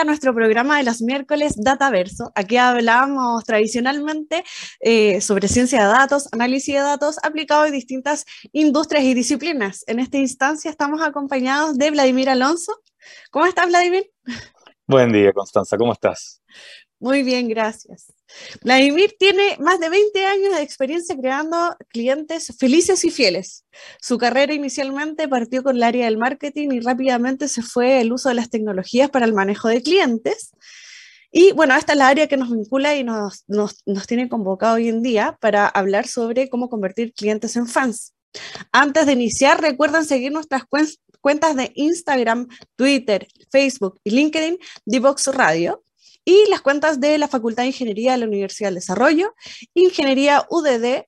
día a nuestro programa de los miércoles Dataverso. Aquí hablamos tradicionalmente eh, sobre ciencia de datos, análisis de datos aplicado en distintas industrias y disciplinas. En esta instancia estamos acompañados de Vladimir Alonso. ¿Cómo estás, Vladimir? Buen día, Constanza. ¿Cómo estás? Muy bien, gracias. Vladimir tiene más de 20 años de experiencia creando clientes felices y fieles. Su carrera inicialmente partió con el área del marketing y rápidamente se fue el uso de las tecnologías para el manejo de clientes. Y bueno, esta es la área que nos vincula y nos, nos, nos tiene convocado hoy en día para hablar sobre cómo convertir clientes en fans. Antes de iniciar, recuerden seguir nuestras cuentas de Instagram, Twitter, Facebook y LinkedIn, Divox Radio y las cuentas de la Facultad de Ingeniería de la Universidad del Desarrollo, Ingeniería UDD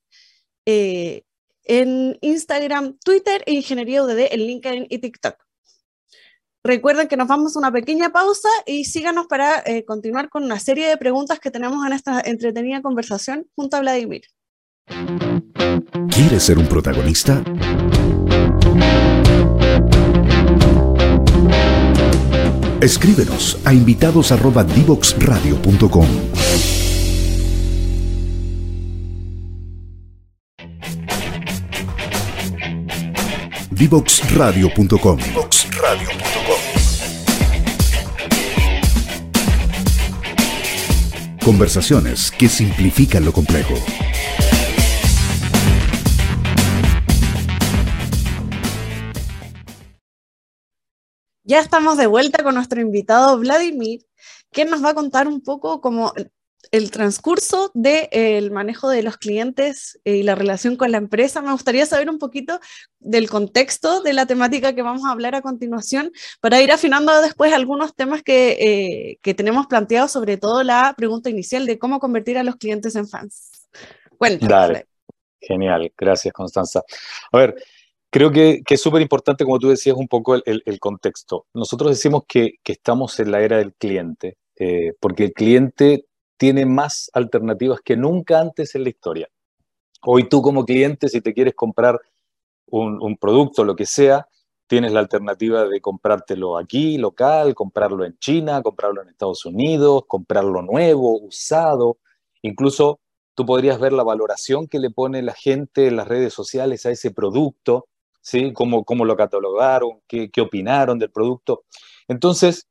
eh, en Instagram, Twitter e Ingeniería UDD en LinkedIn y TikTok. Recuerden que nos vamos a una pequeña pausa y síganos para eh, continuar con una serie de preguntas que tenemos en esta entretenida conversación junto a Vladimir. ¿Quieres ser un protagonista? Escríbenos a invitados@divoxradio.com. Divoxradio.com. Conversaciones que simplifican lo complejo. Ya estamos de vuelta con nuestro invitado Vladimir, que nos va a contar un poco como el transcurso del manejo de los clientes eh, y la relación con la empresa. Me gustaría saber un poquito del contexto de la temática que vamos a hablar a continuación para ir afinando después algunos temas que, eh, que tenemos planteados, sobre todo la pregunta inicial de cómo convertir a los clientes en fans. Cuéntanos. Dale. Genial, gracias Constanza. A ver, Creo que, es súper importante, como tú decías, un poco el, contexto. Nosotros decimos que, estamos en la era del cliente, eh, porque el cliente tiene más alternativas que nunca antes en la historia. Hoy tú como cliente, si te quieres comprar un, un producto, lo que sea, tienes la alternativa de comprártelo aquí, local, comprarlo en China, comprarlo en Estados Unidos, comprarlo nuevo, usado, incluso tú podrías ver la valoración que le pone la gente en las redes sociales a ese producto. ¿Sí? Cómo, cómo lo catalogaron, qué, qué opinaron del producto. Entonces,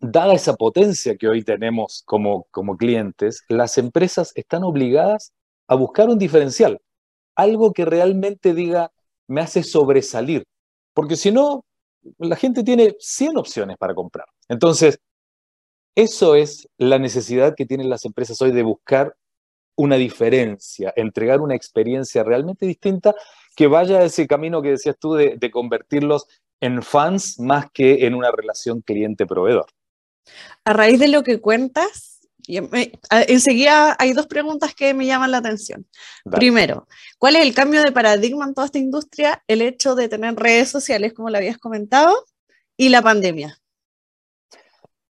dada esa potencia que hoy tenemos como, como clientes, las empresas están obligadas a buscar un diferencial, algo que realmente diga, me hace sobresalir, porque si no, la gente tiene 100 opciones para comprar. Entonces, eso es la necesidad que tienen las empresas hoy de buscar una diferencia, entregar una experiencia realmente distinta que vaya a ese camino que decías tú de, convertirlos en fans más que en una relación cliente-proveedor. A raíz de lo que cuentas, enseguida hay dos preguntas que me llaman la atención. Primero, ¿cuál es el cambio de paradigma en toda esta industria? El hecho de tener redes sociales, como lo habías comentado, y la pandemia.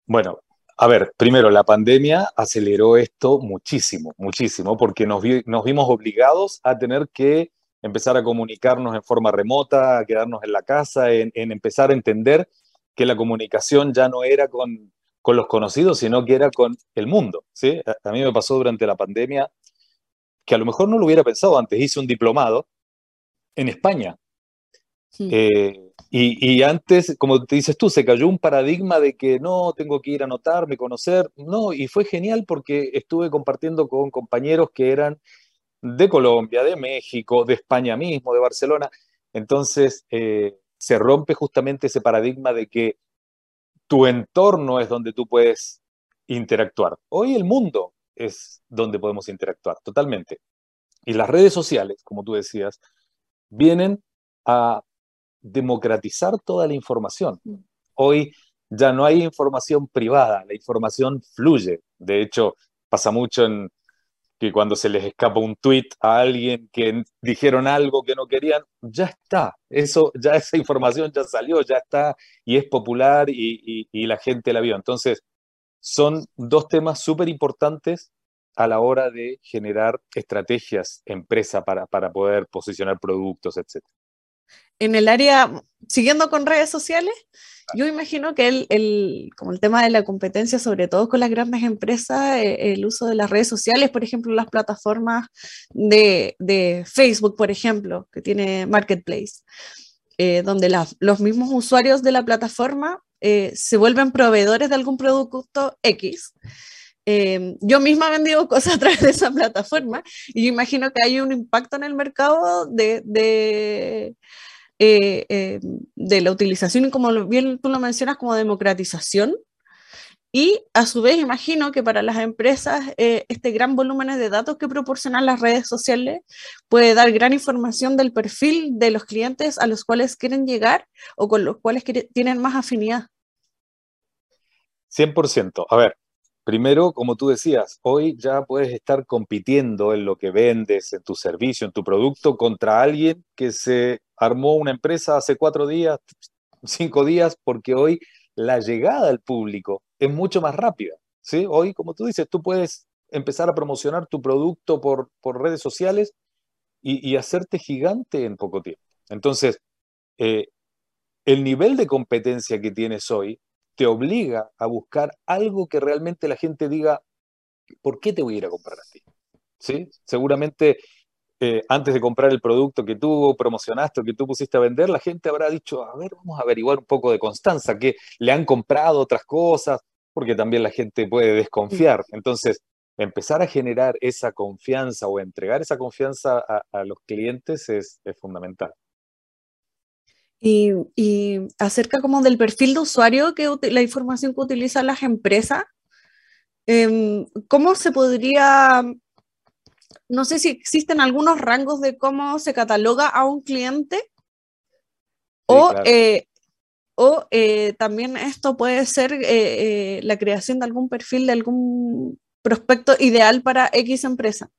Bueno, a ver, primero, la pandemia aceleró esto muchísimo, muchísimo, porque nos, nos vimos obligados a tener que empezar a comunicarnos en forma remota, a quedarnos en la casa, en, empezar a entender que la comunicación ya no era con, con, los conocidos, sino que era con el mundo. ¿sí? A, mí me pasó durante la pandemia que a lo mejor no lo hubiera pensado antes. Hice un diplomado en España. Eh, y, y, antes, como te dices tú, se cayó un paradigma de que no, tengo que ir a anotarme, conocer. No, y fue genial porque estuve compartiendo con compañeros que eran de Colombia, de México, de España mismo, de Barcelona. Entonces, eh, se rompe justamente ese paradigma de que tu entorno es donde tú puedes interactuar. Hoy el mundo es donde podemos interactuar, totalmente. Y las redes sociales, como tú decías, vienen a democratizar toda la información. Hoy ya no hay información privada, la información fluye. De hecho, pasa mucho en, que cuando se les escapa un tweet a alguien que dijeron algo que no querían, ya está, eso, ya esa información ya salió, ya está y es popular y, la gente la vio. Entonces, son dos temas súper importantes a la hora de generar estrategias empresa para, para poder posicionar productos, etc. en el área, siguiendo con redes sociales, yo imagino que el, el, como el tema de la competencia, sobre todo con las grandes empresas, eh, el uso de las redes sociales, por ejemplo, las plataformas de, de Facebook, por ejemplo, que tiene Marketplace, eh, donde los mismos usuarios de la plataforma eh, se vuelven proveedores de algún producto X. yo misma he vendido cosas a través de esa plataforma y yo imagino que hay un impacto en el mercado de, de eh, eh, de la utilización y como bien tú lo mencionas como democratización. Y a su vez imagino que para las empresas eh, este gran volumen de datos que proporcionan las redes sociales puede dar gran información del perfil de los clientes a los cuales quieren llegar o con los cuales tienen más afinidad. 100%. A ver, Primero, como tú decías, hoy ya puedes estar compitiendo en lo que vendes, en tu servicio, en tu producto, contra alguien que se armó una empresa hace cuatro días, cinco días, porque hoy la llegada al público es mucho más rápida. ¿sí? Hoy, como tú dices, tú puedes empezar a promocionar tu producto por, por redes sociales y, hacerte gigante en poco tiempo. Entonces, eh, el nivel de competencia que tienes hoy te obliga a buscar algo que realmente la gente diga, ¿por qué te voy a ir a comprar a ti? ¿Sí? Seguramente eh, antes de comprar el producto que tú promocionaste o que tú pusiste a vender, la gente habrá dicho, a ver, vamos a averiguar un poco de Constanza, que le han comprado otras cosas, porque también la gente puede desconfiar. Entonces, empezar a generar esa confianza o entregar esa confianza a, los clientes es fundamental. Y, acerca como del perfil de usuario, que la información que utilizan las empresas, em, ¿cómo se podría, no sé si existen algunos rangos de cómo se cataloga a un cliente? o, eh, o eh, también esto puede ser eh, la creación de algún perfil de algún prospecto ideal para X empresa.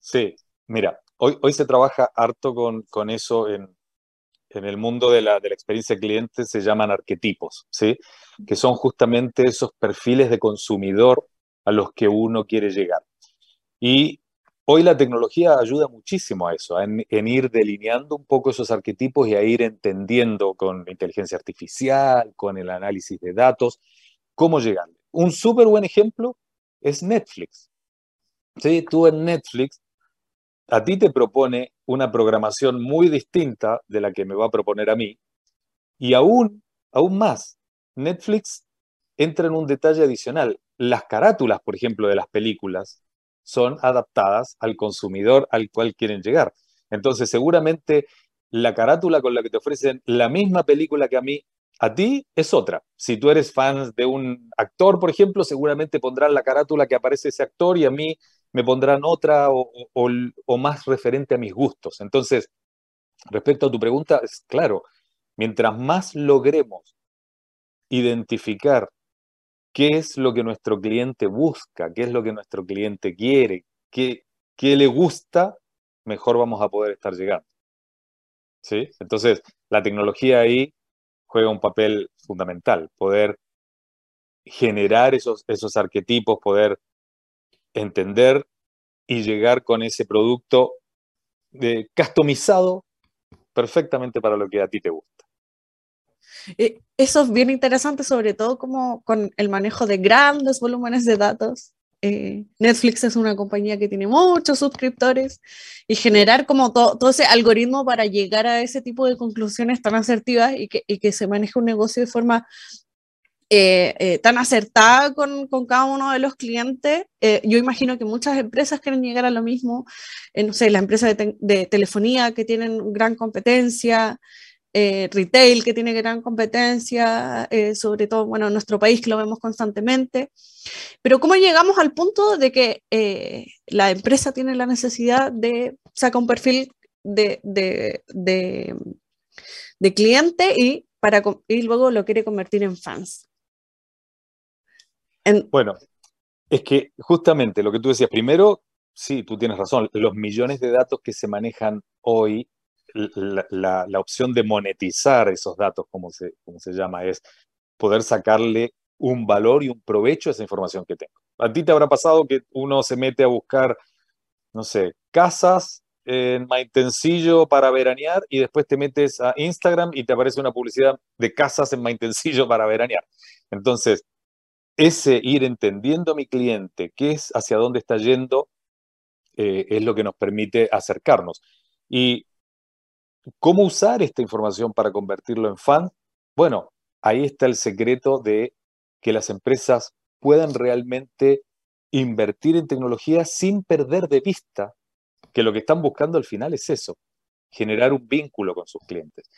Sí, mira, hoy, hoy se trabaja harto con, con eso en, en el mundo de la, de la experiencia cliente se llaman arquetipos, ¿sí? que son justamente esos perfiles de consumidor a los que uno quiere llegar. Y hoy la tecnología ayuda muchísimo a eso, en, ir delineando un poco esos arquetipos y a ir entendiendo con inteligencia artificial, con el análisis de datos, cómo llegar. Un súper buen ejemplo es Netflix. ¿Sí? Tú en Netflix a ti te propone una programación muy distinta de la que me va a proponer a mí. Y aún, aún más, Netflix entra en un detalle adicional. Las carátulas, por ejemplo, de las películas son adaptadas al consumidor al cual quieren llegar. Entonces, seguramente la carátula con la que te ofrecen la misma película que a mí, a ti es otra. Si tú eres fan de un actor, por ejemplo, seguramente pondrán la carátula que aparece ese actor y a mí me pondrán otra o, más referente a mis gustos. Entonces, respecto a tu pregunta, es claro, mientras más logremos identificar qué es lo que nuestro cliente busca, qué es lo que nuestro cliente quiere, qué, qué le gusta, mejor vamos a poder estar llegando. ¿Sí? Entonces, la tecnología ahí juega un papel fundamental, poder generar esos, esos arquetipos, poder entender y llegar con ese producto de, customizado perfectamente para lo que a ti te gusta. Eso es bien interesante, sobre todo como con el manejo de grandes volúmenes de datos. Eh, Netflix es una compañía que tiene muchos suscriptores y generar como todo ese algoritmo para llegar a ese tipo de conclusiones tan asertivas y que, y que se maneje un negocio de forma eh, eh, tan acertada con, con, cada uno de los clientes. Eh, yo imagino que muchas empresas quieren llegar a lo mismo. no sé, la empresa de, telefonía que tienen gran competencia, retail que tiene gran competencia, sobre todo, bueno, en nuestro país que lo vemos constantemente. Pero ¿cómo llegamos al punto de que la empresa tiene la necesidad de sacar un perfil de, de, de, de cliente y, para, y luego lo quiere convertir en fans? Bueno, es que justamente lo que tú decías, primero, sí, tú tienes razón, los millones de datos que se manejan hoy, la, opción de monetizar esos datos, como se, se llama, es poder sacarle un valor y un provecho a esa información que tengo. A ti te habrá pasado que uno se mete a buscar, no sé, casas en Maitencillo para veranear y después te metes a Instagram y te aparece una publicidad de casas en Maitencillo para veranear. Entonces, ese ir entendiendo a mi cliente, qué es, hacia dónde está yendo, eh, es lo que nos permite acercarnos. Y cómo usar esta información para convertirlo en fan, bueno, ahí está el secreto de que las empresas puedan realmente invertir en tecnología sin perder de vista que lo que están buscando al final es eso, generar un vínculo con sus clientes.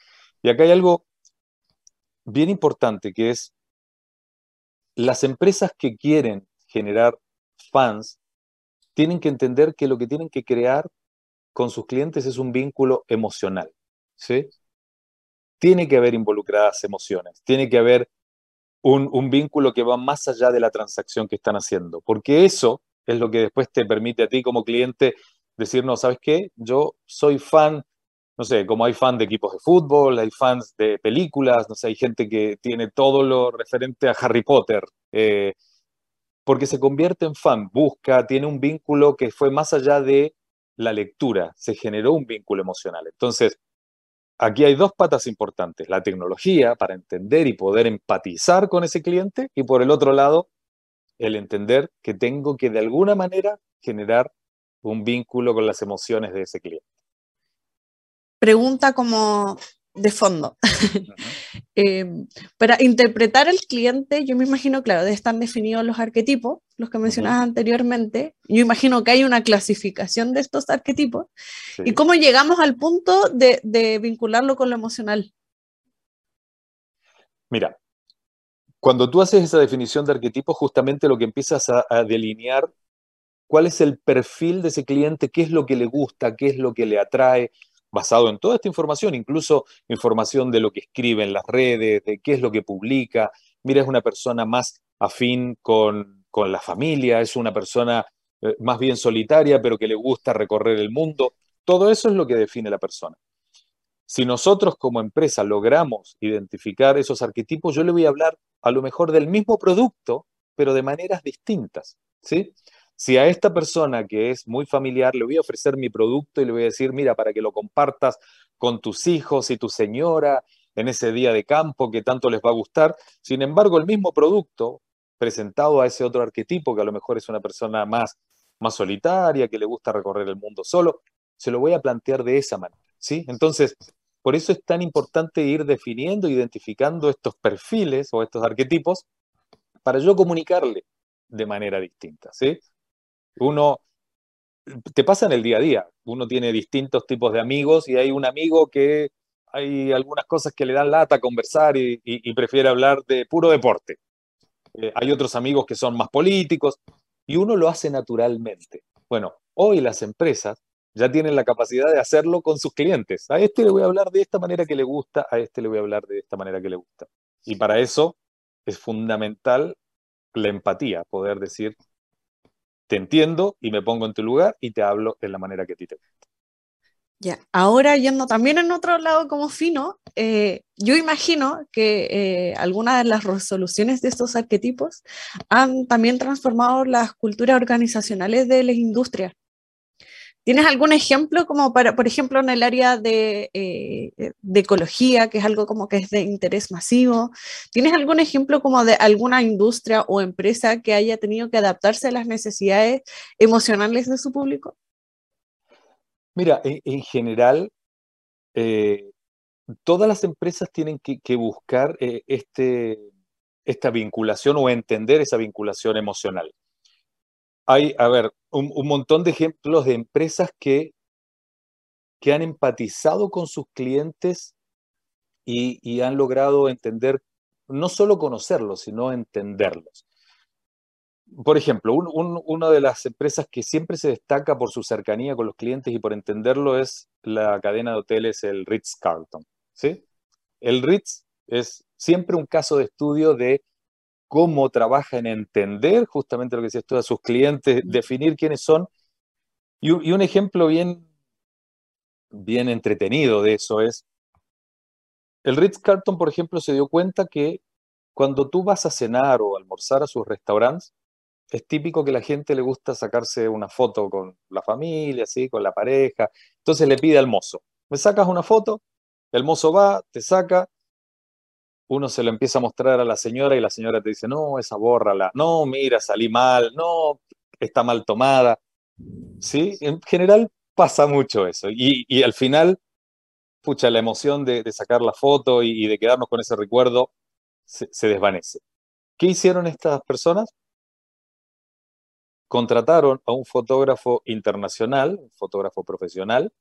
Y acá hay algo bien importante que es las empresas que quieren generar fans tienen que entender que lo que tienen que crear con sus clientes es un vínculo emocional. ¿sí? Tiene que haber involucradas emociones, tiene que haber un, vínculo que va más allá de la transacción que están haciendo, porque eso es lo que después te permite a ti como cliente decir, no, ¿sabes qué? Yo soy fan, no sé, como hay fan de equipos de fútbol, hay fans de películas, no sé, hay gente que tiene todo lo referente a Harry Potter, eh, porque se convierte en fan, busca, tiene un vínculo que fue más allá de la lectura, se generó un vínculo emocional. Entonces, Aquí hay dos patas importantes, la tecnología para entender y poder empatizar con ese cliente y por el otro lado, el entender que tengo que de alguna manera generar un vínculo con las emociones de ese cliente. Pregunta como de fondo. Eh, para interpretar al cliente, yo me imagino, claro, están definidos los arquetipos, los que mencionabas anteriormente. Yo imagino que hay una clasificación de estos arquetipos. ¿Y cómo llegamos al punto de, vincularlo con lo emocional? Mira, cuando tú haces esa definición de arquetipo, justamente lo que empiezas a delinear cuál es el perfil de ese cliente, qué es lo que le gusta, qué es lo que le atrae, basado en toda esta información, incluso información de lo que escribe en las redes, de qué es lo que publica. Mira, es una persona más afín con, con la familia, es una persona eh, más bien solitaria, pero que le gusta recorrer el mundo. Todo eso es lo que define la persona. Si nosotros como empresa logramos identificar esos arquetipos, yo le voy a hablar a lo mejor del mismo producto, pero de maneras distintas, ¿sí? Si a esta persona que es muy familiar le voy a ofrecer mi producto y le voy a decir, mira, para que lo compartas con tus hijos y tu señora en ese día de campo que tanto les va a gustar, sin embargo, el mismo producto presentado a ese otro arquetipo, que a lo mejor es una persona más, más solitaria, que le gusta recorrer el mundo solo, se lo voy a plantear de esa manera, ¿sí? Entonces, por eso es tan importante ir definiendo, identificando estos perfiles o estos arquetipos para yo comunicarle de manera distinta, ¿sí? Uno, te pasa en el día a día, uno tiene distintos tipos de amigos y hay un amigo que hay algunas cosas que le dan lata a conversar y, prefiere hablar de puro deporte. Eh, hay otros amigos que son más políticos y uno lo hace naturalmente. Bueno, hoy las empresas ya tienen la capacidad de hacerlo con sus clientes. A este le voy a hablar de esta manera que le gusta, a este le voy a hablar de esta manera que le gusta. Y para eso es fundamental la empatía, poder decir, te entiendo y me pongo en tu lugar y te hablo de la manera que a ti te gusta. Ya, ahora yendo también en otro lado como fino, eh, yo imagino que eh, algunas de las resoluciones de estos arquetipos han también transformado las culturas organizacionales de las industrias. ¿Tienes algún ejemplo como para, por ejemplo, en el área de, eh, de, ecología, que es algo como que es de interés masivo? ¿Tienes algún ejemplo como de alguna industria o empresa que haya tenido que adaptarse a las necesidades emocionales de su público? Mira, en, general, eh, todas las empresas tienen que, buscar eh, este, esta vinculación o entender esa vinculación emocional hay, a ver, un, montón de ejemplos de empresas que, que han empatizado con sus clientes y, han logrado entender, no solo conocerlos, sino entenderlos. Por ejemplo, una de las empresas que siempre se destaca por su cercanía con los clientes y por entenderlo es la cadena de hoteles, el Ritz Carlton. ¿sí? El Ritz es siempre un caso de estudio de cómo trabaja en entender justamente lo que decías tú a sus clientes, definir quiénes son. Y, un ejemplo bien, bien entretenido de eso es, el Ritz Carlton, por ejemplo, se dio cuenta que cuando tú vas a cenar o almorzar a sus restaurantes, es típico que la gente le gusta sacarse una foto con la familia, ¿sí? con la pareja. Entonces le pide al mozo, ¿me sacas una foto? El mozo va, te saca, uno se lo empieza a mostrar a la señora y la señora te dice, no, esa bórrala, no, mira, salí mal, no, está mal tomada. ¿Sí? En general pasa mucho eso. Y, al final, pucha, la emoción de, sacar la foto y, de quedarnos con ese recuerdo se, se desvanece. ¿Qué hicieron estas personas? Contrataron a un fotógrafo internacional, un fotógrafo profesional,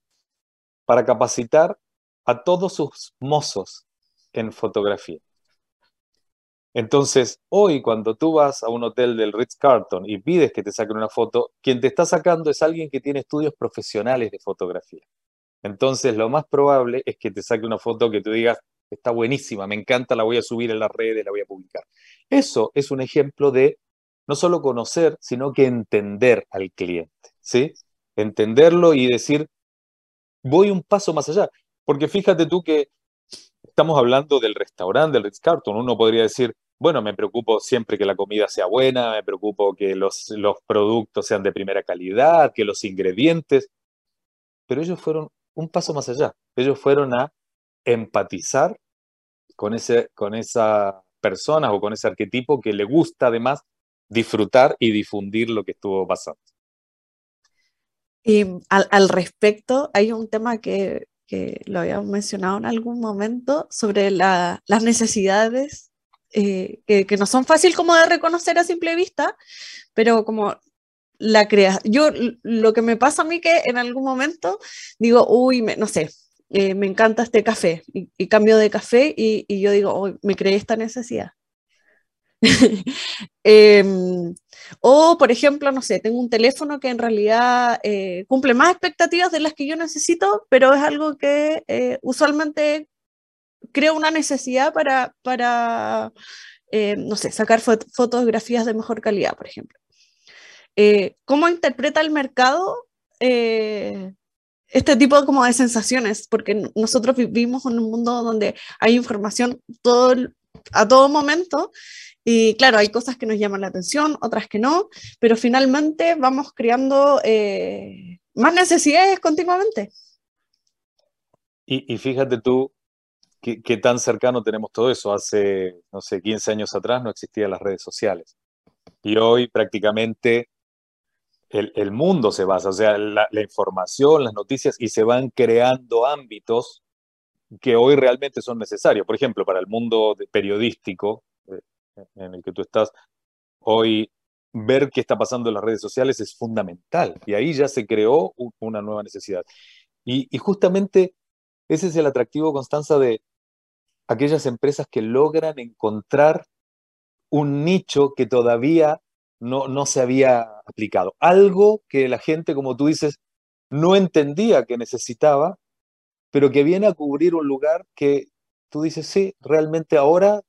para capacitar a todos sus mozos en fotografía. Entonces, hoy cuando tú vas a un hotel del Ritz-Carlton y pides que te saquen una foto, quien te está sacando es alguien que tiene estudios profesionales de fotografía. Entonces, lo más probable es que te saque una foto que tú digas, está buenísima, me encanta, la voy a subir en las redes, la voy a publicar. Eso es un ejemplo de no solo conocer, sino que entender al cliente, ¿sí? Entenderlo y decir, voy un paso más allá. Porque fíjate tú que estamos hablando del restaurante, del Ritz-Carlton. Uno podría decir, bueno, me preocupo siempre que la comida sea buena, me preocupo que los, productos sean de primera calidad, que los ingredientes. Pero ellos fueron un paso más allá. Ellos fueron a empatizar con, ese, con esa persona o con ese arquetipo que le gusta además disfrutar y difundir lo que estuvo pasando. Y al respecto, hay un tema que que lo habíamos mencionado en algún momento, sobre las necesidades eh, que, no son fácil como de reconocer a simple vista, pero como la crea. Yo lo que me pasa a mí que en algún momento digo, uy, no sé, eh, me encanta este café y, cambio de café y, y yo digo, me creé esta necesidad. Em, o, por ejemplo, no sé, tengo un teléfono que en realidad eh, cumple más expectativas de las que yo necesito, pero es algo que eh, usualmente creo una necesidad para, para eh, no sé, sacar fotografías de mejor calidad, por ejemplo. ¿Cómo interpreta el mercado este tipo como de sensaciones? Porque nosotros vivimos en un mundo donde hay información todo, a todo momento y claro, hay cosas que nos llaman la atención, otras que no, pero finalmente vamos creando eh, más necesidades continuamente. Y, fíjate tú qué, tan cercano tenemos todo eso. Hace, no sé, 15 años atrás no existían las redes sociales. Y hoy prácticamente el, mundo se basa, o sea, la, la, información, las noticias, y se van creando ámbitos que hoy realmente son necesarios. Por ejemplo, para el mundo periodístico, en el que tú estás, hoy ver qué está pasando en las redes sociales es fundamental. Y ahí ya se creó una nueva necesidad. Y, justamente ese es el atractivo, Constanza, de aquellas empresas que logran encontrar un nicho que todavía no, no se había aplicado. Algo que la gente, como tú dices, no entendía que necesitaba, pero que viene a cubrir un lugar que tú dices, sí, realmente ahora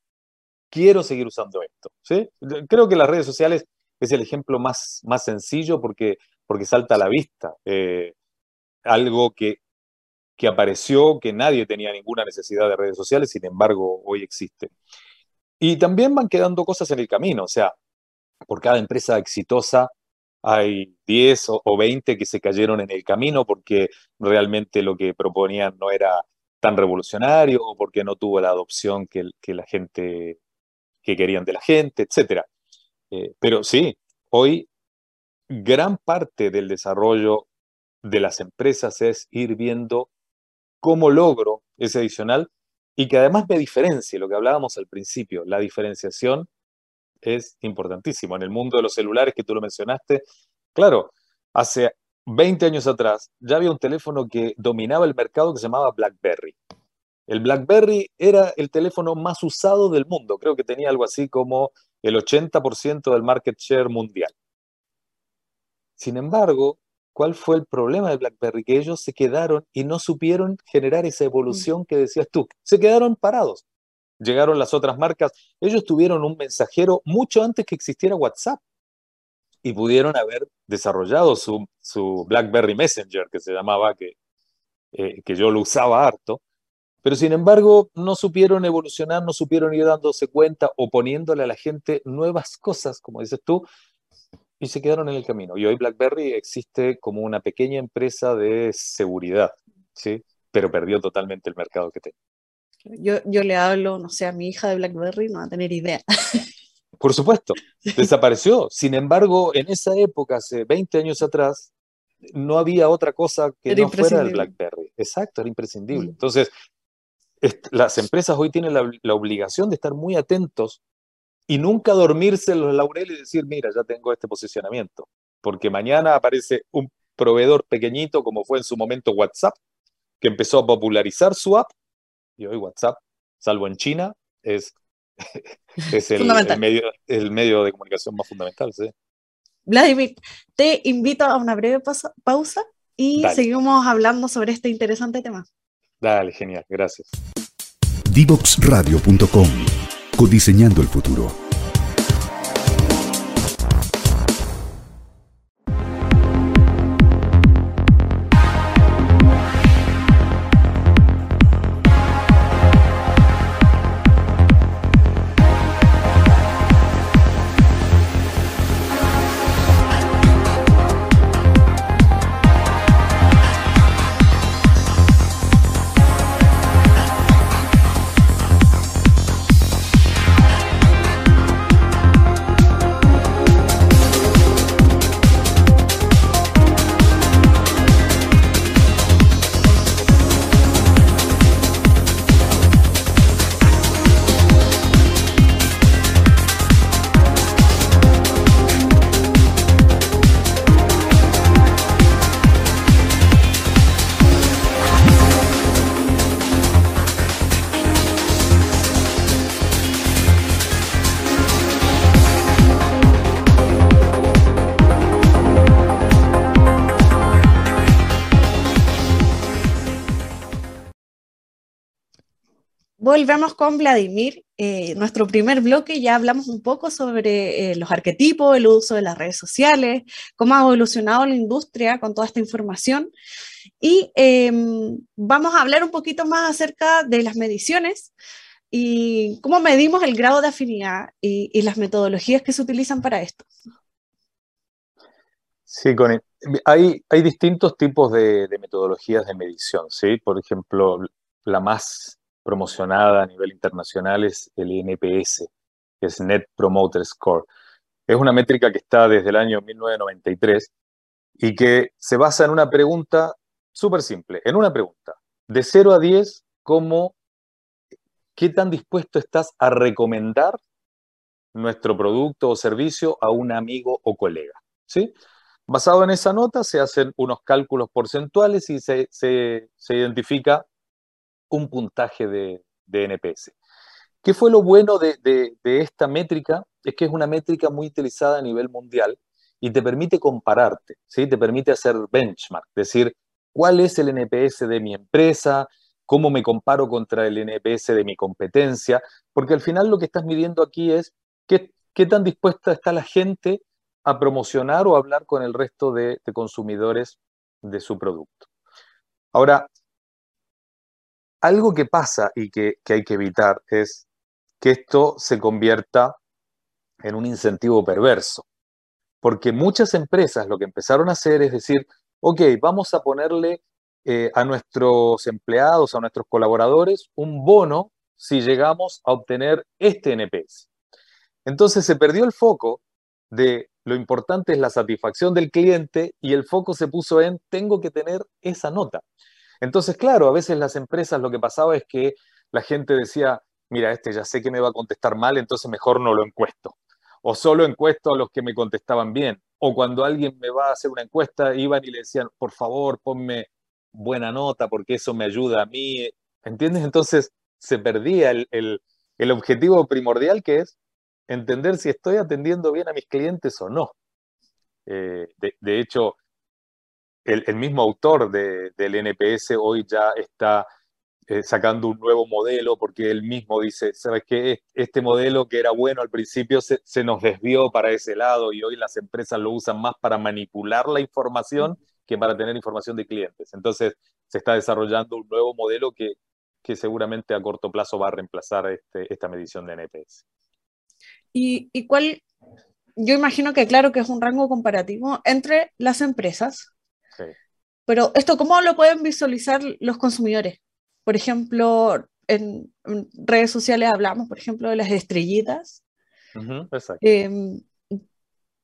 quiero seguir usando esto. ¿sí? Creo que las redes sociales es el ejemplo más, más sencillo porque, porque salta a la vista. Eh, algo que, que apareció, que nadie tenía ninguna necesidad de redes sociales, sin embargo, hoy existe. Y también van quedando cosas en el camino, o sea, por cada empresa exitosa hay 10 o 20 que se cayeron en el camino porque realmente lo que proponían no era tan revolucionario o porque no tuvo la adopción que, que la gente que querían de la gente, etc. Eh, pero sí, hoy gran parte del desarrollo de las empresas es ir viendo cómo logro ese adicional y que además me diferencie, lo que hablábamos al principio, la diferenciación es importantísimo. En el mundo de los celulares que tú lo mencionaste, claro, hace 20 años atrás ya había un teléfono que dominaba el mercado que se llamaba BlackBerry. El BlackBerry era el teléfono más usado del mundo, creo que tenía algo así como el 80% del market share mundial. Sin embargo, ¿cuál fue el problema de BlackBerry? Que ellos se quedaron y no supieron generar esa evolución que decías tú. Se quedaron parados. Llegaron las otras marcas. Ellos tuvieron un mensajero mucho antes que existiera WhatsApp y pudieron haber desarrollado su, BlackBerry Messenger, que se llamaba, que, eh, que yo lo usaba harto, pero sin embargo, no supieron evolucionar, no supieron ir dándose cuenta o poniéndole a la gente nuevas cosas, como dices tú, y se quedaron en el camino. Y hoy BlackBerry existe como una pequeña empresa de seguridad, ¿sí? Pero perdió totalmente el mercado que tenía. Yo, yo le hablo, no sé, a mi hija de BlackBerry, no va a tener idea. Por supuesto, desapareció. Sin embargo, en esa época, hace 20 años atrás, no había otra cosa que no fuera el BlackBerry. Exacto, era imprescindible. Entonces, las empresas hoy tienen la, la, obligación de estar muy atentos y nunca dormirse en los laureles y decir, mira, ya tengo este posicionamiento. Porque mañana aparece un proveedor pequeñito, como fue en su momento WhatsApp, que empezó a popularizar su app. Y hoy WhatsApp, salvo en China, es, es el, medio, el medio de comunicación más fundamental. ¿sí? Vladimir, te invito a una breve pausa y seguimos hablando sobre este interesante tema. Dale, genial, gracias. Divoxradio.com Codiseñando el futuro. Volvemos con Vladimir. Eh, nuestro primer bloque ya hablamos un poco sobre eh, los arquetipos, el uso de las redes sociales, cómo ha evolucionado la industria con toda esta información. Y em, vamos a hablar un poquito más acerca de las mediciones y cómo medimos el grado de afinidad y, las metodologías que se utilizan para esto. Sí, Connie. Hay, hay distintos tipos de, de metodologías de medición, ¿sí? Por ejemplo, la más promocionada a nivel internacional es el NPS, que es Net Promoter Score. Es una métrica que está desde el año 1993 y que se basa en una pregunta súper simple, en una pregunta, de 0 a 10, como ¿qué tan dispuesto estás a recomendar nuestro producto o servicio a un amigo o colega? ¿Sí? Basado en esa nota se hacen unos cálculos porcentuales y se, se, se identifica un puntaje de, NPS. ¿Qué fue lo bueno de, esta métrica? Es que es una métrica muy utilizada a nivel mundial y te permite compararte, ¿sí? te permite hacer benchmark, decir cuál es el NPS de mi empresa, cómo me comparo contra el NPS de mi competencia, porque al final lo que estás midiendo aquí es qué, tan dispuesta está la gente a promocionar o hablar con el resto de consumidores de su producto. Ahora, algo que pasa y que, hay que evitar es que esto se convierta en un incentivo perverso. Porque muchas empresas lo que empezaron a hacer es decir, ok, vamos a ponerle eh, a nuestros empleados, a nuestros colaboradores, un bono si llegamos a obtener este NPS. Entonces se perdió el foco de lo importante es la satisfacción del cliente y el foco se puso en tengo que tener esa nota. Entonces, claro, a veces las empresas lo que pasaba es que la gente decía, mira, este ya sé que me va a contestar mal, entonces mejor no lo encuesto. O solo encuesto a los que me contestaban bien. O cuando alguien me va a hacer una encuesta, iban y le decían, por favor, ponme buena nota porque eso me ayuda a mí. ¿Entiendes? Entonces se perdía el, objetivo primordial que es entender si estoy atendiendo bien a mis clientes o no. Eh, de, hecho, el, mismo autor del NPS hoy ya está eh, sacando un nuevo modelo porque él mismo dice, ¿sabes qué? Este modelo que era bueno al principio se, nos desvió para ese lado y hoy las empresas lo usan más para manipular la información que para tener información de clientes. Entonces se está desarrollando un nuevo modelo que, que seguramente a corto plazo va a reemplazar este, esta medición de NPS. ¿Y, ¿Y, cuál yo imagino que claro que es un rango comparativo entre las empresas, pero esto, ¿cómo lo pueden visualizar los consumidores? Por ejemplo, en, redes sociales hablamos, por ejemplo, de las estrellitas. Em,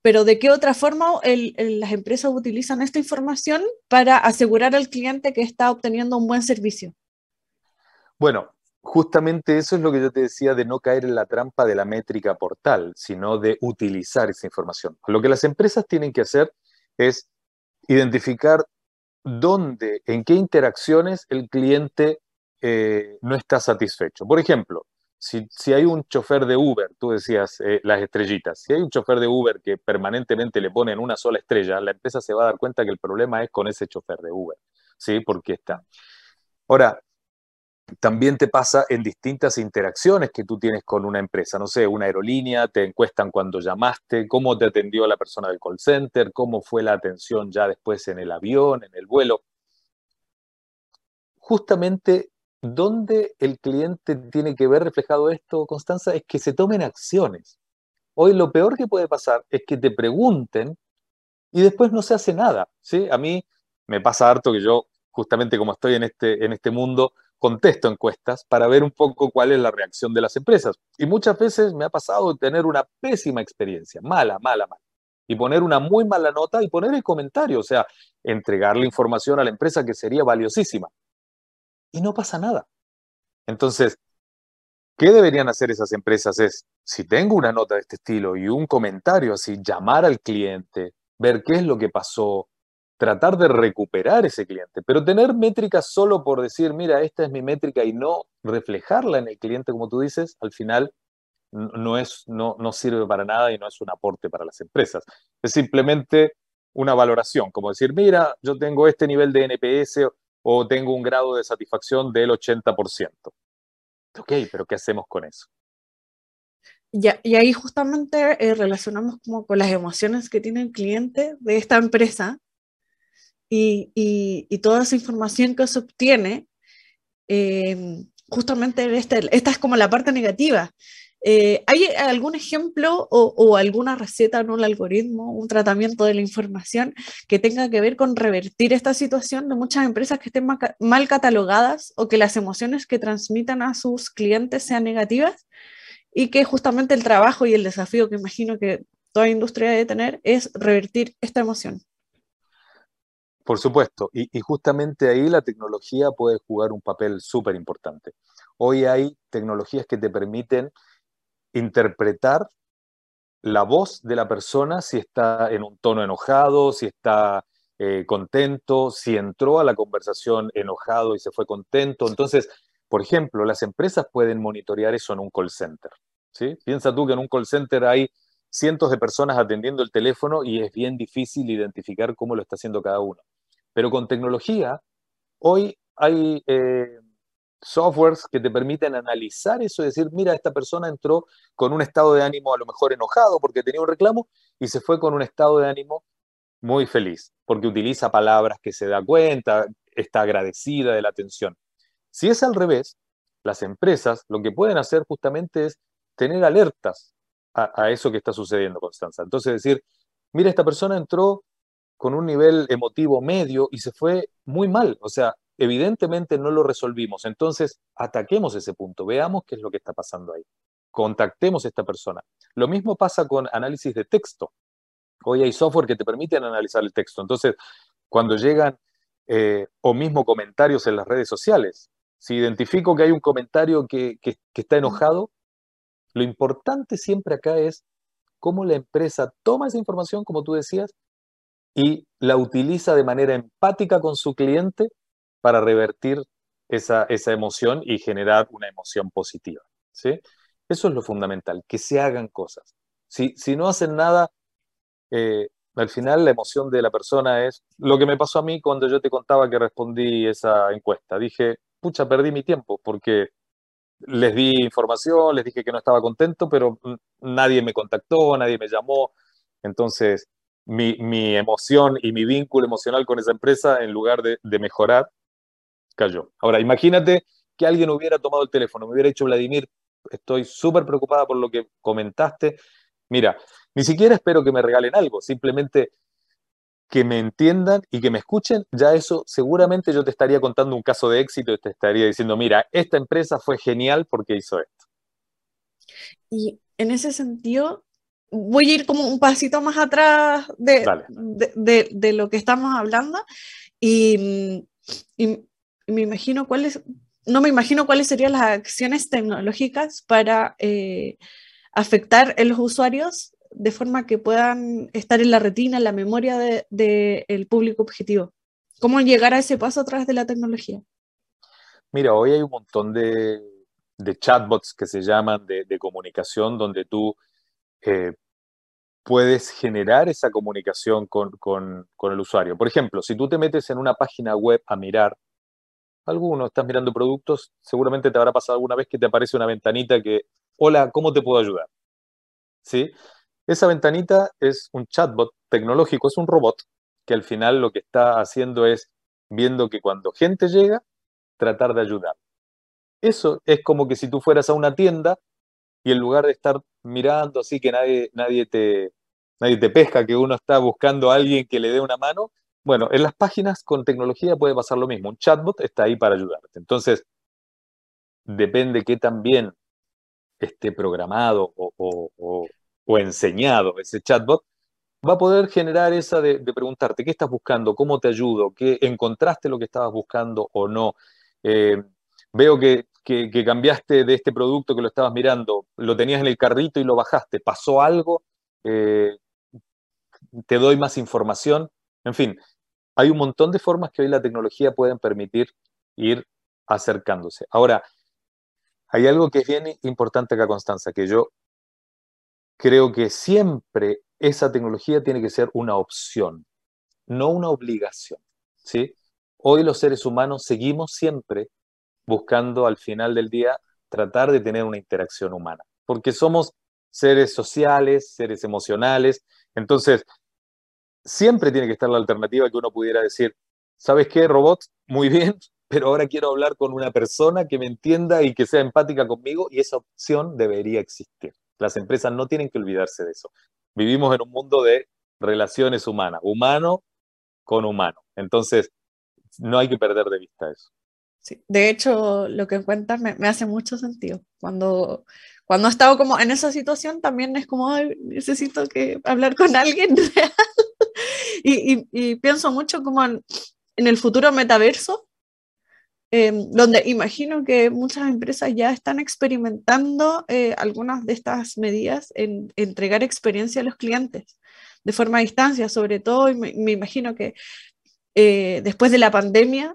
pero ¿de qué otra forma las empresas utilizan esta información para asegurar al cliente que está obteniendo un buen servicio? Bueno, justamente eso es lo que yo te decía de no caer en la trampa de la métrica portal, sino de utilizar esa información. Lo que las empresas tienen que hacer es identificar dónde, en qué interacciones el cliente eh, no está satisfecho. Por ejemplo, si, hay un chofer de Uber, tú decías eh, las estrellitas, si hay un chofer de Uber que permanentemente le ponen una sola estrella, la empresa se va a dar cuenta que el problema es con ese chofer de Uber, ¿sí? Porque está. Ahora, también te pasa en distintas interacciones que tú tienes con una empresa. No sé, una aerolínea, te encuestan cuando llamaste, cómo te atendió la persona del call center, cómo fue la atención ya después en el avión, en el vuelo. Justamente donde el cliente tiene que ver reflejado esto, Constanza, es que se tomen acciones. Hoy lo peor que puede pasar es que te pregunten y después no se hace nada. ¿sí? A mí me pasa harto que yo, justamente como estoy en este, en este mundo, contesto encuestas para ver un poco cuál es la reacción de las empresas. Y muchas veces me ha pasado tener una pésima experiencia, mala, mala, mala. Y poner una muy mala nota y poner el comentario, o sea, entregarle información a la empresa que sería valiosísima. Y no pasa nada. Entonces, ¿qué deberían hacer esas empresas? Es, si tengo una nota de este estilo y un comentario así, llamar al cliente, ver qué es lo que pasó, tratar de recuperar ese cliente, pero tener métricas solo por decir, mira, esta es mi métrica y no reflejarla en el cliente, como tú dices, al final no, es, no, no sirve para nada y no es un aporte para las empresas. Es simplemente una valoración, como decir, mira, yo tengo este nivel de NPS o tengo un grado de satisfacción del 80%. Ok, pero ¿qué hacemos con eso? y ahí justamente eh, relacionamos como con las emociones que tiene el cliente de esta empresa y, toda esa información que se obtiene, eh, justamente esta, esta es como la parte negativa. Eh, ¿Hay algún ejemplo o, alguna receta, un algoritmo, un tratamiento de la información que tenga que ver con revertir esta situación de muchas empresas que estén mal catalogadas o que las emociones que transmitan a sus clientes sean negativas? Y que justamente el trabajo y el desafío que imagino que toda industria debe tener es revertir esta emoción. Por supuesto, y, justamente ahí la tecnología puede jugar un papel súper importante. Hoy hay tecnologías que te permiten interpretar la voz de la persona si está en un tono enojado, si está eh, contento, si entró a la conversación enojado y se fue contento. Entonces, por ejemplo, las empresas pueden monitorear eso en un call center. ¿sí? Piensa tú que en un call center hay cientos de personas atendiendo el teléfono y es bien difícil identificar cómo lo está haciendo cada uno. Pero con tecnología, hoy hay eh, softwares que te permiten analizar eso y decir, mira, esta persona entró con un estado de ánimo a lo mejor enojado porque tenía un reclamo y se fue con un estado de ánimo muy feliz, porque utiliza palabras que se da cuenta, está agradecida de la atención. Si es al revés, las empresas lo que pueden hacer justamente es tener alertas a, a eso que está sucediendo, Constanza. Entonces decir, mira, esta persona entró con un nivel emotivo medio y se fue muy mal. O sea, evidentemente no lo resolvimos. Entonces, ataquemos ese punto, veamos qué es lo que está pasando ahí. Contactemos a esta persona. Lo mismo pasa con análisis de texto. Hoy hay software que te permiten analizar el texto. Entonces, cuando llegan eh, o mismo comentarios en las redes sociales, si identifico que hay un comentario que, que está enojado, lo importante siempre acá es cómo la empresa toma esa información, como tú decías, y la utiliza de manera empática con su cliente para revertir esa, esa emoción y generar una emoción positiva. ¿sí? Eso es lo fundamental, que se hagan cosas. Si, si no hacen nada, eh, al final la emoción de la persona es lo que me pasó a mí cuando yo te contaba que respondí esa encuesta. Dije, pucha, perdí mi tiempo porque les di información, les dije que no estaba contento, pero nadie me contactó, nadie me llamó. Entonces, mi, emoción y mi vínculo emocional con esa empresa, en lugar de, mejorar, cayó. Ahora, imagínate que alguien hubiera tomado el teléfono, me hubiera dicho, Vladimir, estoy súper preocupada por lo que comentaste. Mira, Ni siquiera espero que me regalen algo, simplemente que me entiendan y que me escuchen, ya eso seguramente yo te estaría contando un caso de éxito y te estaría diciendo, mira, esta empresa fue genial porque hizo esto. Y en ese sentido, voy a ir como un pasito más atrás de, de, lo que estamos hablando y, me imagino cuáles, no me imagino cuáles serían las acciones tecnológicas para eh, afectar a los usuarios de forma que puedan estar en la retina, en la memoria del de, público objetivo. ¿Cómo llegar a ese paso a través de la tecnología? Mira, hoy hay un montón de, chatbots que se llaman de, comunicación donde tú eh, puedes generar esa comunicación con, con, el usuario. Por ejemplo, si tú te metes en una página web a mirar, alguno, estás mirando productos, seguramente te habrá pasado alguna vez que te aparece una ventanita que, hola, ¿cómo te puedo ayudar? ¿Sí? Esa ventanita es un chatbot tecnológico, es un robot que al final lo que está haciendo es viendo que cuando gente llega, tratar de ayudar. Eso es como que si tú fueras a una tienda y en lugar de estar mirando así que nadie, nadie, te, nadie te pesca, que uno está buscando a alguien que le dé una mano, bueno, en las páginas con tecnología puede pasar lo mismo. Un chatbot está ahí para ayudarte. Entonces, depende qué tan bien esté programado o, o enseñado ese chatbot, va a poder generar esa de, preguntarte, ¿qué estás buscando? ¿Cómo te ayudo? ¿Qué, ¿Encontraste lo que estabas buscando o no? Eh, veo que, cambiaste de este producto que lo estabas mirando, lo tenías en el carrito y lo bajaste, ¿pasó algo? Eh, ¿Te doy más información? En fin, hay un montón de formas que hoy la tecnología puede permitir ir acercándose. Ahora, hay algo que es bien importante acá, Constanza, que yo creo que siempre esa tecnología tiene que ser una opción, no una obligación. ¿sí? Hoy los seres humanos seguimos siempre buscando al final del día tratar de tener una interacción humana, porque somos seres sociales, seres emocionales, entonces siempre tiene que estar la alternativa que uno pudiera decir, ¿sabes qué, robot? Muy bien, pero ahora quiero hablar con una persona que me entienda y que sea empática conmigo y esa opción debería existir. Las empresas no tienen que olvidarse de eso. Vivimos en un mundo de relaciones humanas, humano con humano. Entonces, no hay que perder de vista eso. De hecho, lo que cuentas me, hace mucho sentido. Cuando, cuando he estado como en esa situación, también es como, necesito que hablar con alguien real. y, pienso mucho como en, el futuro metaverso, Em, donde imagino que muchas empresas ya están experimentando eh, algunas de estas medidas en entregar experiencia a los clientes de forma a distancia, sobre todo, y me, imagino que eh, después de la pandemia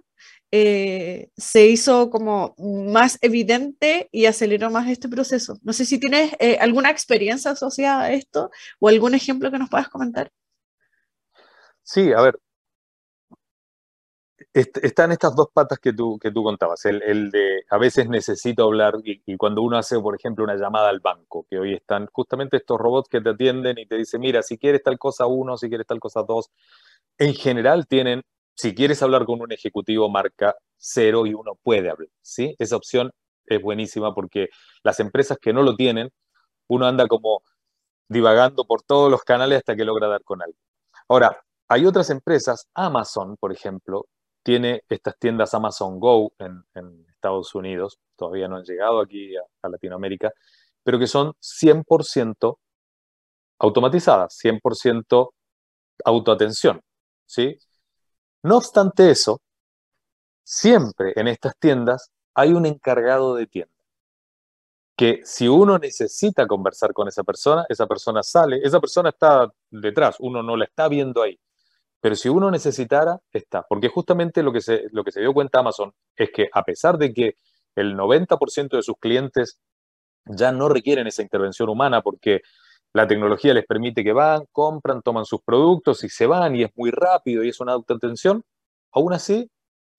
eh, se hizo como más evidente y aceleró más este proceso. No sé si tienes alguna experiencia asociada a esto o algún ejemplo que nos puedas comentar. Sí, a ver, están estas dos patas que tú, que tú contabas, el, de a veces necesito hablar y, cuando uno hace, por ejemplo, una llamada al banco, que hoy están justamente estos robots que te atienden y te dicen, mira, si quieres tal cosa uno, si quieres tal cosa dos, en general tienen, si quieres hablar con un ejecutivo, marca cero y uno puede hablar, ¿sí? Esa opción es buenísima porque las empresas que no lo tienen, uno anda como divagando por todos los canales hasta que logra dar con algo. Ahora, hay otras empresas, Amazon, por ejemplo, tiene estas tiendas Amazon Go en, Estados Unidos, todavía no han llegado aquí a, Latinoamérica, pero que son 100% automatizadas, 100% autoatención, ¿sí? No obstante eso, siempre en estas tiendas hay un encargado de tienda, que si uno necesita conversar con esa persona, esa persona sale, esa persona está detrás, uno no la está viendo ahí, pero si uno necesitara, está. Porque justamente lo que, se, lo que se dio cuenta Amazon es que a pesar de que el 90% de sus clientes ya no requieren esa intervención humana porque la tecnología les permite que van, compran, toman sus productos y se van y es muy rápido y es una autoatención, aún así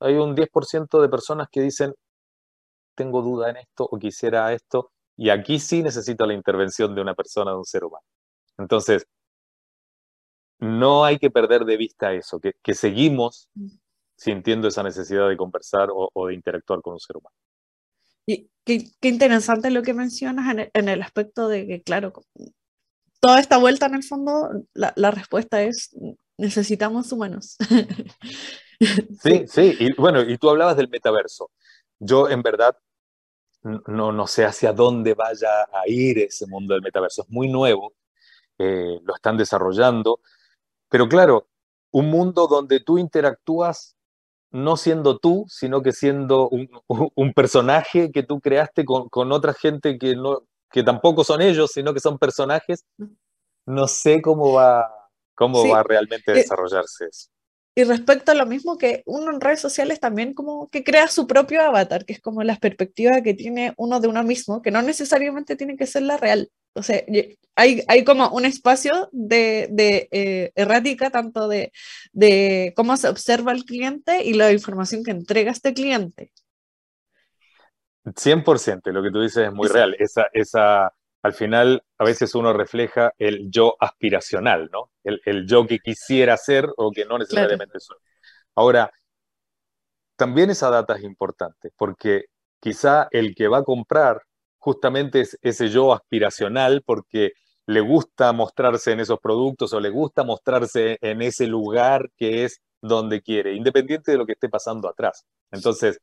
hay un 10% de personas que dicen, tengo duda en esto o quisiera esto, y aquí sí necesito la intervención de una persona, de un ser humano. Entonces, no hay que perder de vista eso, que, seguimos sintiendo esa necesidad de conversar o, de interactuar con un ser humano. Y qué, interesante lo que mencionas en el, aspecto de que, claro, toda esta vuelta en el fondo, la, la respuesta es necesitamos humanos. Sí, sí, y bueno, y tú hablabas del metaverso. Yo en verdad no, no sé hacia dónde vaya a ir ese mundo del metaverso. Es muy nuevo, eh, lo están desarrollando, pero claro, un mundo donde tú interactúas no siendo tú, sino que siendo un, un personaje que tú creaste con, con, otra gente que, no, que tampoco son ellos, sino que son personajes. No sé cómo va, cómo sí. va realmente a desarrollarse eso. Y respecto a lo mismo que uno en redes sociales también como que crea su propio avatar, que es como la perspectiva que tiene uno de uno mismo, que no necesariamente tiene que ser la real. O sea, hay, hay como un espacio de, de eh, errática, tanto de, de cómo se observa el cliente y la información que entrega este cliente. 100%, lo que tú dices es muy sí. real. Esa, esa, al final, a veces uno refleja el yo aspiracional, ¿no? El, el yo que quisiera ser o que no necesariamente claro. soy. Ahora, también esa data es importante, porque quizá el que va a comprar justamente es ese yo aspiracional, porque le gusta mostrarse en esos productos o le gusta mostrarse en ese lugar que es donde quiere, independiente de lo que esté pasando atrás. Entonces,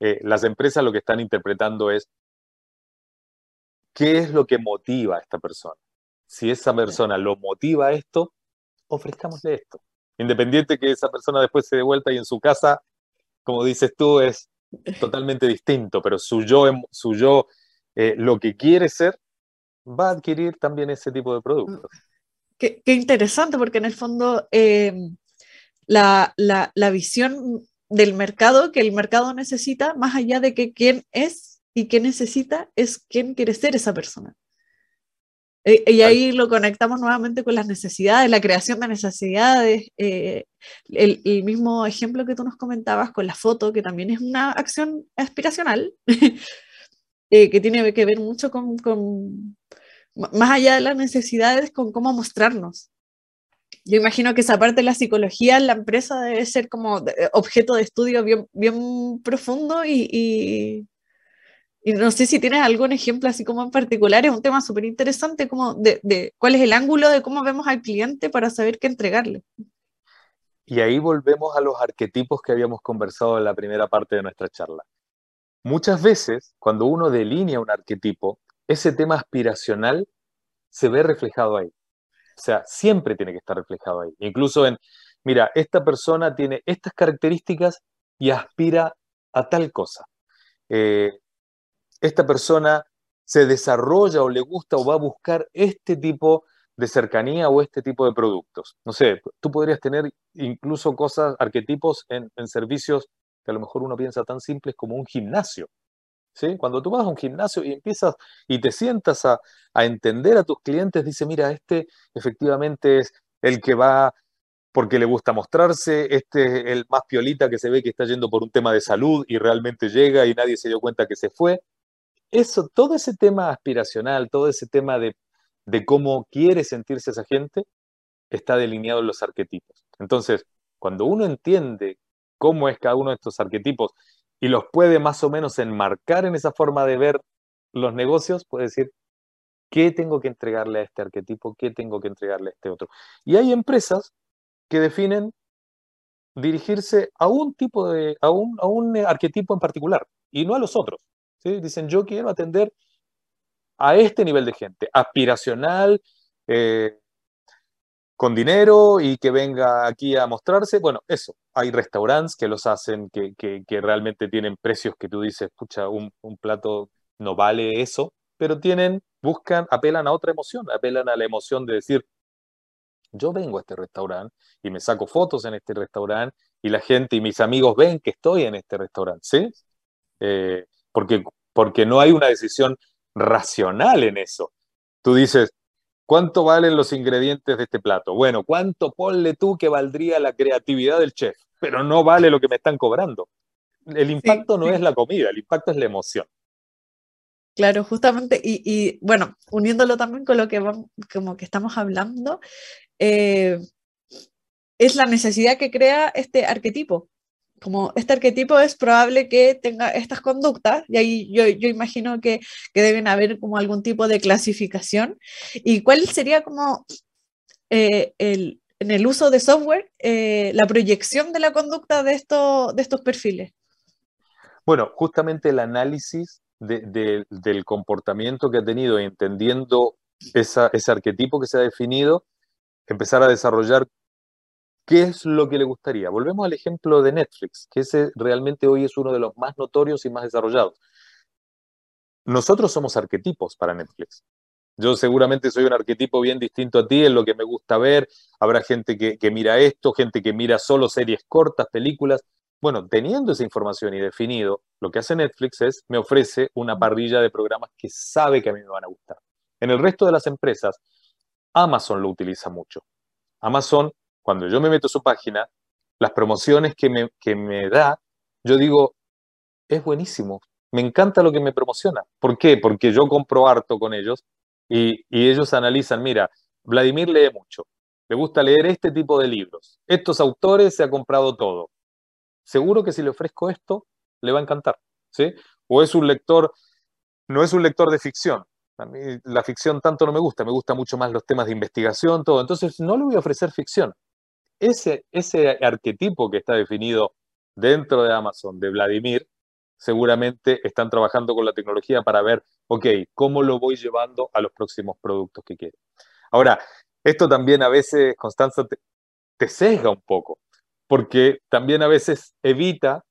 eh, las empresas lo que están interpretando es qué es lo que motiva a esta persona. Si esa persona lo motiva a esto, ofrezcámosle esto. Independiente que esa persona después se dé vuelta y en su casa, como dices tú, es totalmente distinto, pero su yo, su yo eh, lo que quiere ser, va a adquirir también ese tipo de productos. Qué, qué interesante, porque en el fondo eh, la, la, la visión del mercado que el mercado necesita, más allá de que quién es y qué necesita, es quién quiere ser esa persona. E, y ahí lo conectamos nuevamente con las necesidades, la creación de necesidades, eh, el, el, mismo ejemplo que tú nos comentabas con la foto, que también es una acción aspiracional, eh, que tiene que ver mucho con, con, más allá de las necesidades, con cómo mostrarnos. Yo imagino que esa parte de la psicología en la empresa debe ser como objeto de estudio bien, profundo y, no sé si tienes algún ejemplo así como en particular, es un tema súper interesante como de, de, cuál es el ángulo de cómo vemos al cliente para saber qué entregarle. Y ahí volvemos a los arquetipos que habíamos conversado en la primera parte de nuestra charla. Muchas veces, cuando uno delinea un arquetipo, ese tema aspiracional se ve reflejado ahí. O sea, siempre tiene que estar reflejado ahí. Incluso en, mira, esta persona tiene estas características y aspira a tal cosa. Eh, esta persona se desarrolla o le gusta o va a buscar este tipo de cercanía o este tipo de productos. No sé, tú podrías tener incluso cosas, arquetipos en, en servicios que a lo mejor uno piensa tan simples como un gimnasio. ¿Sí? Cuando tú vas a un gimnasio y empiezas y te sientas a, entender a tus clientes, dice, mira, este efectivamente es el que va porque le gusta mostrarse, este es el más piolita que se ve que está yendo por un tema de salud y realmente llega y nadie se dio cuenta que se fue. Eso, todo ese tema aspiracional, todo ese tema de, de cómo quiere sentirse esa gente, está delineado en los arquetipos. Entonces, cuando uno entiende cómo es cada uno de estos arquetipos y los puede más o menos enmarcar en esa forma de ver los negocios, puede decir, ¿qué tengo que entregarle a este arquetipo? ¿Qué tengo que entregarle a este otro? Y hay empresas que definen dirigirse a un tipo de, a un, a un arquetipo en particular y no a los otros. ¿sí? Dicen, yo quiero atender a este nivel de gente, aspiracional, eh, con dinero y que venga aquí a mostrarse. Bueno, eso. Hay restaurantes que los hacen, que, realmente tienen precios que tú dices, escucha, un, un, plato no vale eso, pero tienen, buscan, apelan a otra emoción, apelan a la emoción de decir, yo vengo a este restaurante y me saco fotos en este restaurante y la gente y mis amigos ven que estoy en este restaurante, ¿sí? Eh, porque, porque no hay una decisión racional en eso. Tú dices, ¿Cuánto valen los ingredientes de este plato? Bueno, ¿cuánto ponle tú que valdría la creatividad del chef? Pero no vale lo que me están cobrando. El impacto sí, no sí. es la comida, el impacto es la emoción. Claro, justamente, y, y bueno, uniéndolo también con lo que, vamos, como que estamos hablando, eh, es la necesidad que crea este arquetipo. Como este arquetipo es probable que tenga estas conductas, y ahí yo, imagino que, que, deben haber como algún tipo de clasificación. ¿Y cuál sería como eh, el, en el uso de software eh, la proyección de la conducta de, de estos perfiles? Bueno, justamente el análisis de, de, del comportamiento que ha tenido entendiendo ese arquetipo que se ha definido, empezar a desarrollar ¿Qué es lo que le gustaría? Volvemos al ejemplo de Netflix, que ese realmente hoy es uno de los más notorios y más desarrollados. Nosotros somos arquetipos para Netflix. Yo seguramente soy un arquetipo bien distinto a ti en lo que me gusta ver. Habrá gente que, que mira esto, gente que mira solo series cortas, películas. Bueno, teniendo esa información y definido, lo que hace Netflix es me ofrece una parrilla de programas que sabe que a mí me van a gustar. En el resto de las empresas, Amazon lo utiliza mucho. Amazon cuando yo me meto a su página, las promociones que me, que me da, yo digo, es buenísimo, me encanta lo que me promociona. ¿Por qué? Porque yo compro harto con ellos y, y ellos analizan, mira, Vladimir lee mucho, le gusta leer este tipo de libros, estos autores se ha comprado todo. Seguro que si le ofrezco esto, le va a encantar, ¿sí? O es un lector, no es un lector de ficción, a mí la ficción tanto no me gusta, me gusta mucho más los temas de investigación, todo. Entonces no le voy a ofrecer ficción ese, ese arquetipo que está definido dentro de Amazon de Vladimir, seguramente están trabajando con la tecnología para ver, ok, ¿cómo lo voy llevando a los próximos productos que quiero? Ahora, esto también a veces, Constanza, te, te sesga un poco, porque también a veces evita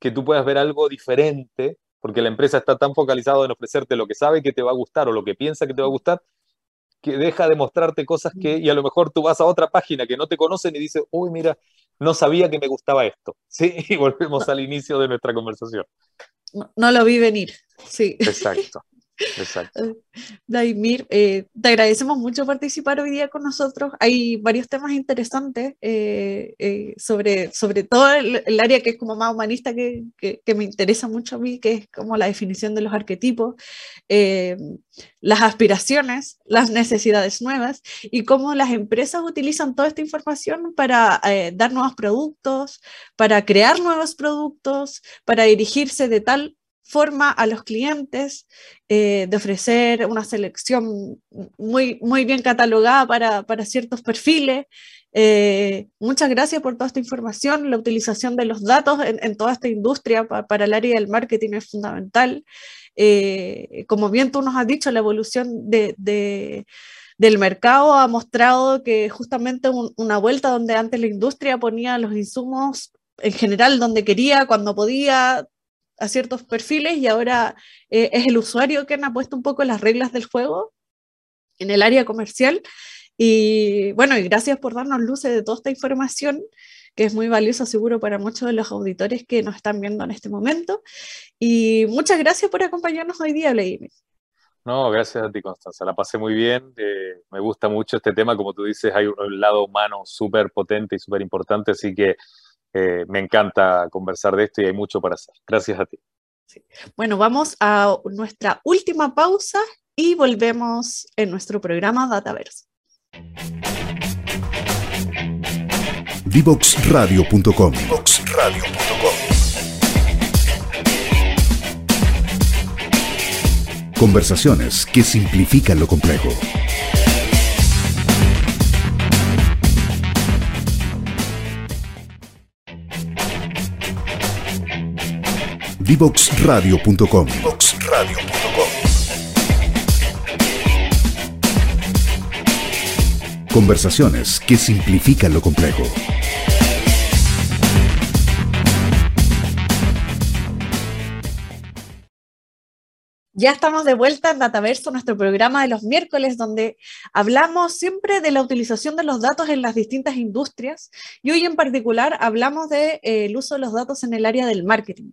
que tú puedas ver algo diferente, porque la empresa está tan focalizada en ofrecerte lo que sabe que te va a gustar o lo que piensa que te va a gustar, que deja de mostrarte cosas que, y a lo mejor tú vas a otra página que no te conocen y dices, uy, mira, no sabía que me gustaba esto, ¿sí? Y volvemos al inicio de nuestra conversación. No, no lo vi venir, sí. Exacto. Exacto. Vladimir, eh, te agradecemos mucho participar hoy día con nosotros. Hay varios temas interesantes eh, eh, sobre, sobre todo el, área que es como más humanista que, que, que, me interesa mucho a mí, que es como la definición de los arquetipos, eh, las aspiraciones, las necesidades nuevas y cómo las empresas utilizan toda esta información para dar nuevos productos, para crear nuevos productos, para dirigirse de tal forma a los clientes eh, de ofrecer una selección muy, muy bien catalogada para, para ciertos perfiles. Eh, muchas gracias por toda esta información. La utilización de los datos en, toda esta industria pa, para el área del marketing es fundamental. Eh, como bien tú nos has dicho, la evolución de, de del mercado ha mostrado que justamente un, una vuelta donde antes la industria ponía los insumos en general donde quería, cuando podía, a ciertos perfiles y ahora eh, es el usuario quien ha puesto un poco las reglas del juego en el área comercial. Y bueno, y gracias por darnos luces de toda esta información que es muy valiosa seguro para muchos de los auditores que nos están viendo en este momento. Y muchas gracias por acompañarnos hoy día, Vladimir. No, gracias a ti, Constanza. La pasé muy bien. Eh, me gusta mucho este tema. Como tú dices, hay un, un lado humano súper potente y súper importante, así que eh, me encanta conversar de esto y hay mucho para hacer. Gracias a ti. Sí. Bueno, vamos a nuestra última pausa y volvemos en nuestro programa Dataverse. Divoxradio.com Conversaciones que simplifican lo complejo. Divoxradio.com. Conversaciones que simplifican lo complejo. Ya estamos de vuelta en Dataverso, nuestro programa de los miércoles, donde hablamos siempre de la utilización de los datos en las distintas industrias y hoy en particular hablamos del de, eh, uso de los datos en el área del marketing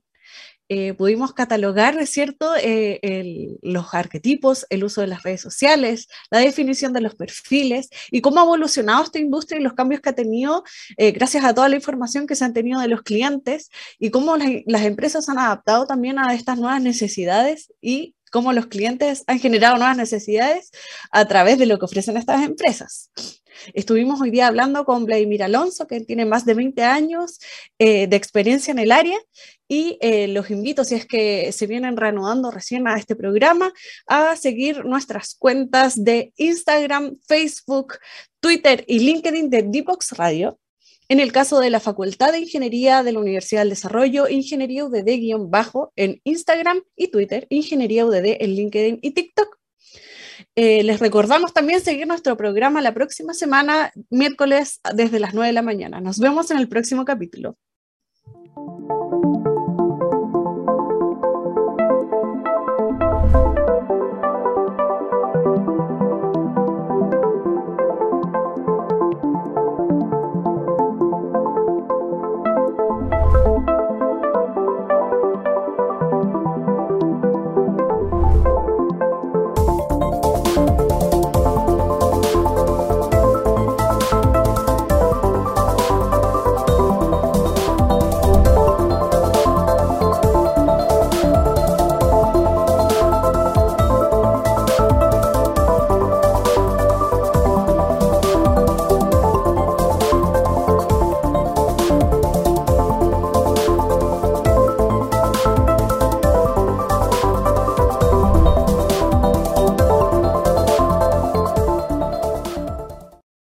eh, pudimos catalogar, ¿es cierto?, eh, los arquetipos, el uso de las redes sociales, la definición de los perfiles y cómo ha evolucionado esta industria y los cambios que ha tenido eh, gracias a toda la información que se han tenido de los clientes y cómo la, las empresas han adaptado también a estas nuevas necesidades y cómo los clientes han generado nuevas necesidades a través de lo que ofrecen estas empresas. Estuvimos hoy día hablando con Vladimir Alonso, que tiene más de 20 años eh, de experiencia en el área, y eh, los invito, si es que se vienen reanudando recién a este programa, a seguir nuestras cuentas de Instagram, Facebook, Twitter y LinkedIn de Deepox Radio. En el caso de la Facultad de Ingeniería de la Universidad del Desarrollo, Ingeniería UDD-bajo en Instagram y Twitter, Ingeniería UDD en LinkedIn y TikTok. Eh, les recordamos también seguir nuestro programa la próxima semana, miércoles desde las 9 de la mañana. Nos vemos en el próximo capítulo.